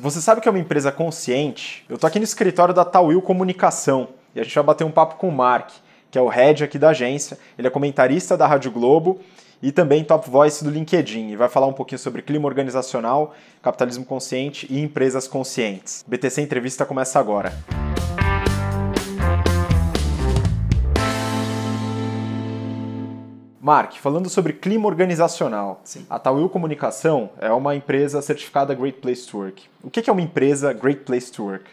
Você sabe que é uma empresa consciente? Eu tô aqui no escritório da Tawil Comunicação e a gente vai bater um papo com o Mark, que é o head aqui da agência. Ele é comentarista da Rádio Globo e também top voice do LinkedIn e vai falar um pouquinho sobre clima organizacional, capitalismo consciente e empresas conscientes. BTC Entrevista começa agora. Mark, falando sobre clima organizacional, Sim. a Tawil Comunicação é uma empresa certificada Great Place to Work. O que é uma empresa Great Place to Work?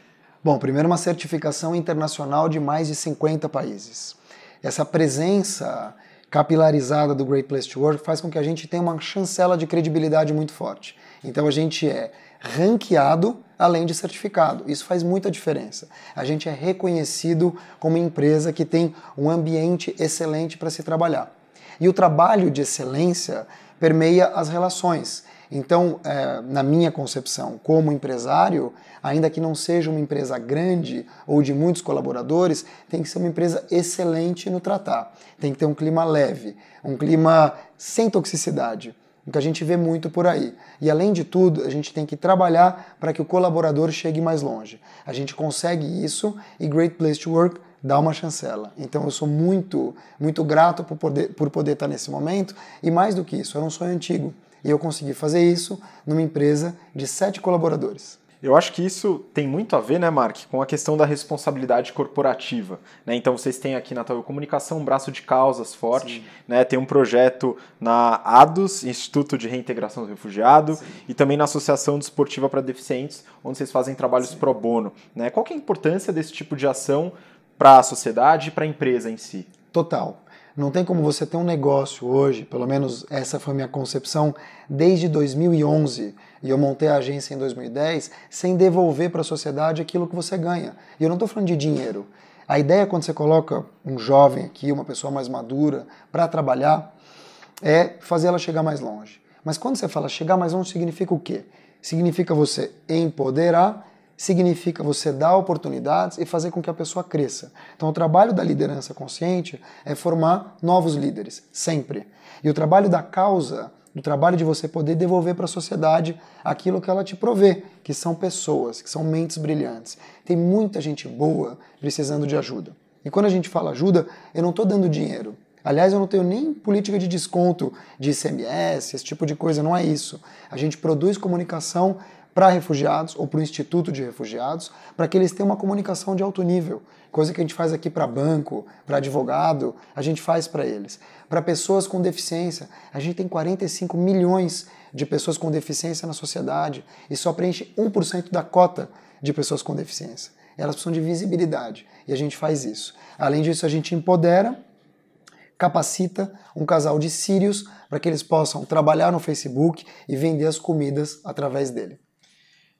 Bom, primeiro uma certificação internacional de mais de 50 países. Essa presença capilarizada do Great Place to Work faz com que a gente tenha uma chancela de credibilidade muito forte. Então a gente é ranqueado além de certificado. Isso faz muita diferença. A gente é reconhecido como empresa que tem um ambiente excelente para se trabalhar. E o trabalho de excelência permeia as relações. Então, é, na minha concepção, como empresário, ainda que não seja uma empresa grande ou de muitos colaboradores, tem que ser uma empresa excelente no tratar. Tem que ter um clima leve, um clima sem toxicidade, o que a gente vê muito por aí. E além de tudo, a gente tem que trabalhar para que o colaborador chegue mais longe. A gente consegue isso e Great Place to Work dá uma chancela. Então eu sou muito, muito grato por poder, por poder estar nesse momento e mais do que isso, era um sonho antigo. E eu consegui fazer isso numa empresa de sete colaboradores. Eu acho que isso tem muito a ver, né, Mark, com a questão da responsabilidade corporativa. Né? Então vocês têm aqui na Tauil Comunicação um braço de causas forte, né? tem um projeto na ADOS, Instituto de Reintegração do Refugiado, Sim. e também na Associação Desportiva para Deficientes, onde vocês fazem trabalhos Sim. pro bono. Né? Qual que é a importância desse tipo de ação para a sociedade e para a empresa em si? Total. Não tem como você ter um negócio hoje, pelo menos essa foi minha concepção desde 2011, e eu montei a agência em 2010, sem devolver para a sociedade aquilo que você ganha. E eu não estou falando de dinheiro. A ideia quando você coloca um jovem aqui, uma pessoa mais madura, para trabalhar, é fazer ela chegar mais longe. Mas quando você fala chegar mais longe, significa o quê? Significa você empoderar significa você dar oportunidades e fazer com que a pessoa cresça. Então, o trabalho da liderança consciente é formar novos líderes, sempre. E o trabalho da causa, o trabalho de você poder devolver para a sociedade aquilo que ela te provê, que são pessoas, que são mentes brilhantes. Tem muita gente boa precisando de ajuda. E quando a gente fala ajuda, eu não estou dando dinheiro. Aliás, eu não tenho nem política de desconto de ICMS, esse tipo de coisa, não é isso. A gente produz comunicação para refugiados ou para o Instituto de Refugiados, para que eles tenham uma comunicação de alto nível. Coisa que a gente faz aqui para banco, para advogado, a gente faz para eles. Para pessoas com deficiência, a gente tem 45 milhões de pessoas com deficiência na sociedade e só preenche 1% da cota de pessoas com deficiência. Elas precisam de visibilidade e a gente faz isso. Além disso, a gente empodera capacita um casal de sírios para que eles possam trabalhar no Facebook e vender as comidas através dele.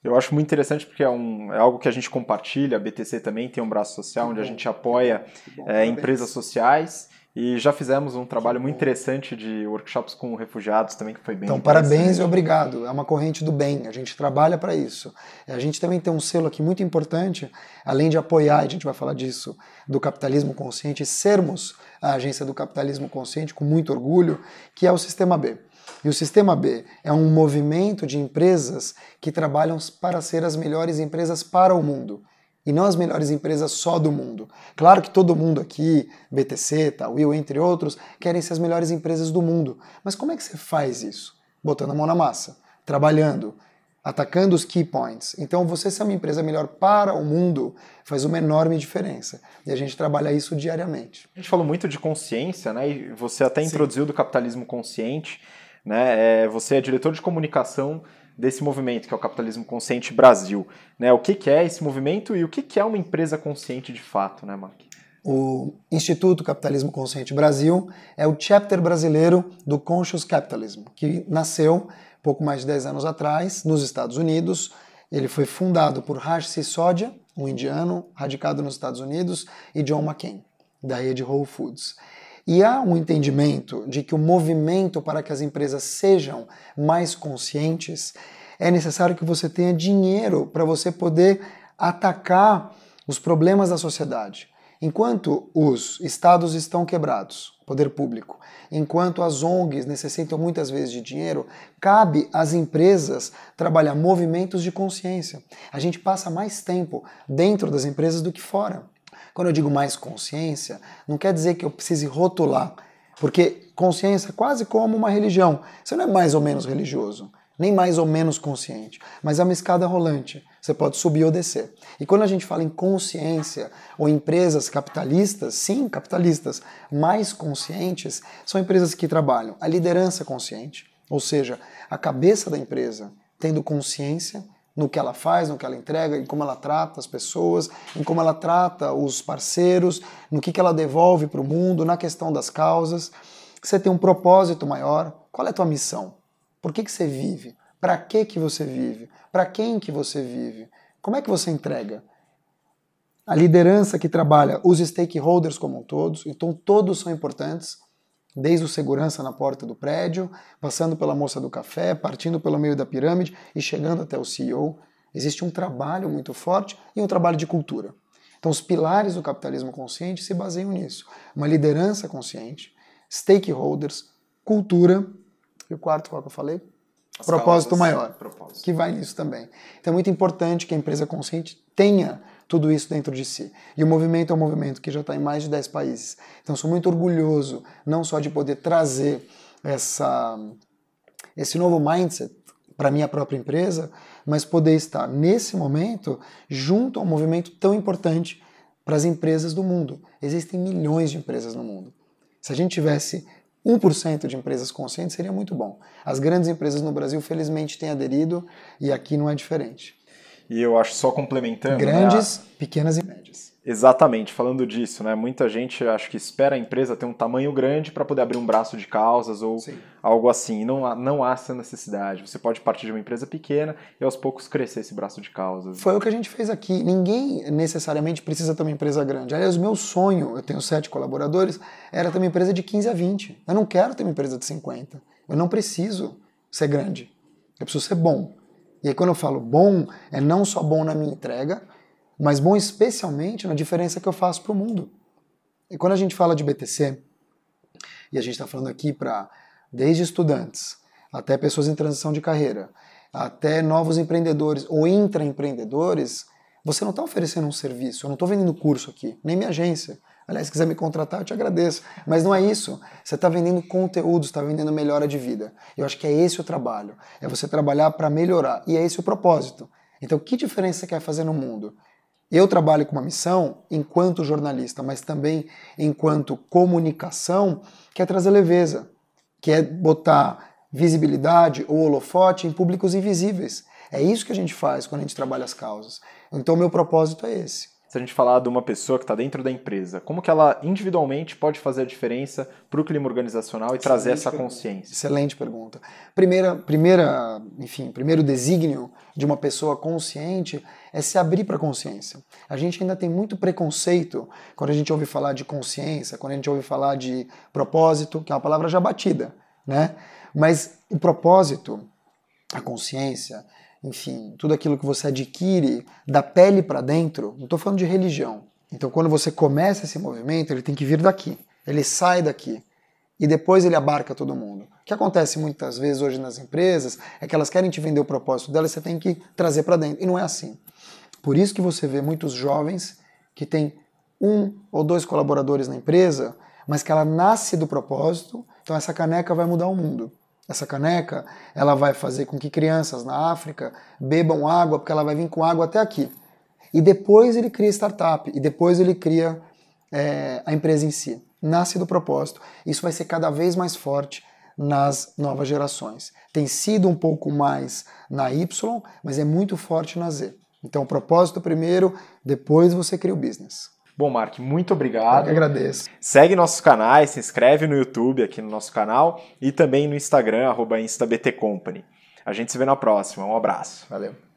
Eu acho muito interessante porque é, um, é algo que a gente compartilha, a BTC também tem um braço social onde a gente apoia é, empresas sociais e já fizemos um trabalho muito interessante de workshops com refugiados também, que foi bem Então, parabéns e obrigado. É uma corrente do bem, a gente trabalha para isso. A gente também tem um selo aqui muito importante, além de apoiar, a gente vai falar disso, do capitalismo consciente, sermos a agência do capitalismo consciente com muito orgulho, que é o Sistema B. E o Sistema B é um movimento de empresas que trabalham para ser as melhores empresas para o mundo e não as melhores empresas só do mundo. Claro que todo mundo aqui, BTC, Tawil, entre outros, querem ser as melhores empresas do mundo. Mas como é que você faz isso? Botando a mão na massa, trabalhando, atacando os key points. Então, você ser uma empresa melhor para o mundo faz uma enorme diferença. E a gente trabalha isso diariamente. A gente falou muito de consciência, né? E você até Sim. introduziu do capitalismo consciente. Né? É, você é diretor de comunicação desse movimento, que é o Capitalismo Consciente Brasil. Né? O que, que é esse movimento e o que, que é uma empresa consciente de fato, né, Mark? O Instituto Capitalismo Consciente Brasil é o chapter brasileiro do Conscious Capitalism, que nasceu pouco mais de 10 anos atrás nos Estados Unidos. Ele foi fundado por Raj Sisodia, um indiano radicado nos Estados Unidos, e John McCain, da rede Whole Foods. E há um entendimento de que o movimento para que as empresas sejam mais conscientes é necessário que você tenha dinheiro para você poder atacar os problemas da sociedade. Enquanto os estados estão quebrados, poder público. Enquanto as ONGs necessitam muitas vezes de dinheiro, cabe às empresas trabalhar movimentos de consciência. A gente passa mais tempo dentro das empresas do que fora. Quando eu digo mais consciência, não quer dizer que eu precise rotular, porque consciência é quase como uma religião. Você não é mais ou menos religioso nem mais ou menos consciente, mas é uma escada rolante. Você pode subir ou descer. E quando a gente fala em consciência ou empresas capitalistas, sim, capitalistas, mais conscientes, são empresas que trabalham a liderança consciente, ou seja, a cabeça da empresa tendo consciência no que ela faz, no que ela entrega, em como ela trata as pessoas, em como ela trata os parceiros, no que, que ela devolve para o mundo, na questão das causas. Você tem um propósito maior. Qual é a tua missão? Por que, que você vive? Para que, que você vive? Para quem que você vive? Como é que você entrega? A liderança que trabalha os stakeholders como um todos, então todos são importantes, desde o segurança na porta do prédio, passando pela moça do café, partindo pelo meio da pirâmide e chegando até o CEO. Existe um trabalho muito forte e um trabalho de cultura. Então, os pilares do capitalismo consciente se baseiam nisso: uma liderança consciente, stakeholders, cultura e o quarto, qual que eu falei? As propósito maior, propósito. que vai nisso também. Então é muito importante que a empresa consciente tenha tudo isso dentro de si. E o movimento é um movimento que já está em mais de 10 países. Então sou muito orgulhoso, não só de poder trazer essa, esse novo mindset para minha própria empresa, mas poder estar nesse momento junto a um movimento tão importante para as empresas do mundo. Existem milhões de empresas no mundo. Se a gente tivesse 1% de empresas conscientes seria muito bom. As grandes empresas no Brasil, felizmente, têm aderido e aqui não é diferente. E eu acho só complementando. Grandes, né, pequenas e médias. Exatamente, falando disso, né? Muita gente acho que espera a empresa ter um tamanho grande para poder abrir um braço de causas ou Sim. algo assim. Não há, não há essa necessidade. Você pode partir de uma empresa pequena e aos poucos crescer esse braço de causas. Foi o que a gente fez aqui. Ninguém necessariamente precisa ter uma empresa grande. Aliás, o meu sonho, eu tenho sete colaboradores, era ter uma empresa de 15 a 20. Eu não quero ter uma empresa de 50. Eu não preciso ser grande. Eu preciso ser bom. E aí, quando eu falo bom, é não só bom na minha entrega, mas bom especialmente na diferença que eu faço para o mundo. E quando a gente fala de BTC, e a gente está falando aqui para desde estudantes até pessoas em transição de carreira, até novos empreendedores ou intraempreendedores, você não está oferecendo um serviço, eu não estou vendendo curso aqui, nem minha agência. Aliás, se quiser me contratar, eu te agradeço. Mas não é isso. Você está vendendo conteúdo, está vendendo melhora de vida. Eu acho que é esse o trabalho. É você trabalhar para melhorar. E é esse o propósito. Então, que diferença você quer fazer no mundo? Eu trabalho com uma missão enquanto jornalista, mas também enquanto comunicação, que é trazer leveza, que é botar visibilidade ou holofote em públicos invisíveis. É isso que a gente faz quando a gente trabalha as causas. Então, meu propósito é esse se a gente falar de uma pessoa que está dentro da empresa, como que ela individualmente pode fazer a diferença para o clima organizacional e Excelente trazer essa pergunta. consciência? Excelente pergunta. Primeira, primeira, enfim, primeiro desígnio de uma pessoa consciente é se abrir para a consciência. A gente ainda tem muito preconceito quando a gente ouve falar de consciência, quando a gente ouve falar de propósito, que é uma palavra já batida, né? Mas o propósito, a consciência, enfim, tudo aquilo que você adquire da pele para dentro, não estou falando de religião. Então, quando você começa esse movimento, ele tem que vir daqui, ele sai daqui e depois ele abarca todo mundo. O que acontece muitas vezes hoje nas empresas é que elas querem te vender o propósito delas, você tem que trazer para dentro. E não é assim. Por isso que você vê muitos jovens que têm um ou dois colaboradores na empresa, mas que ela nasce do propósito, então essa caneca vai mudar o mundo. Essa caneca, ela vai fazer com que crianças na África bebam água, porque ela vai vir com água até aqui. E depois ele cria startup, e depois ele cria é, a empresa em si. Nasce do propósito. Isso vai ser cada vez mais forte nas novas gerações. Tem sido um pouco mais na Y, mas é muito forte na Z. Então, o propósito primeiro, depois você cria o business. Bom, Mark, muito obrigado. Eu agradeço. Segue nossos canais, se inscreve no YouTube aqui no nosso canal e também no Instagram, arroba InstaBTCompany. A gente se vê na próxima. Um abraço. Valeu.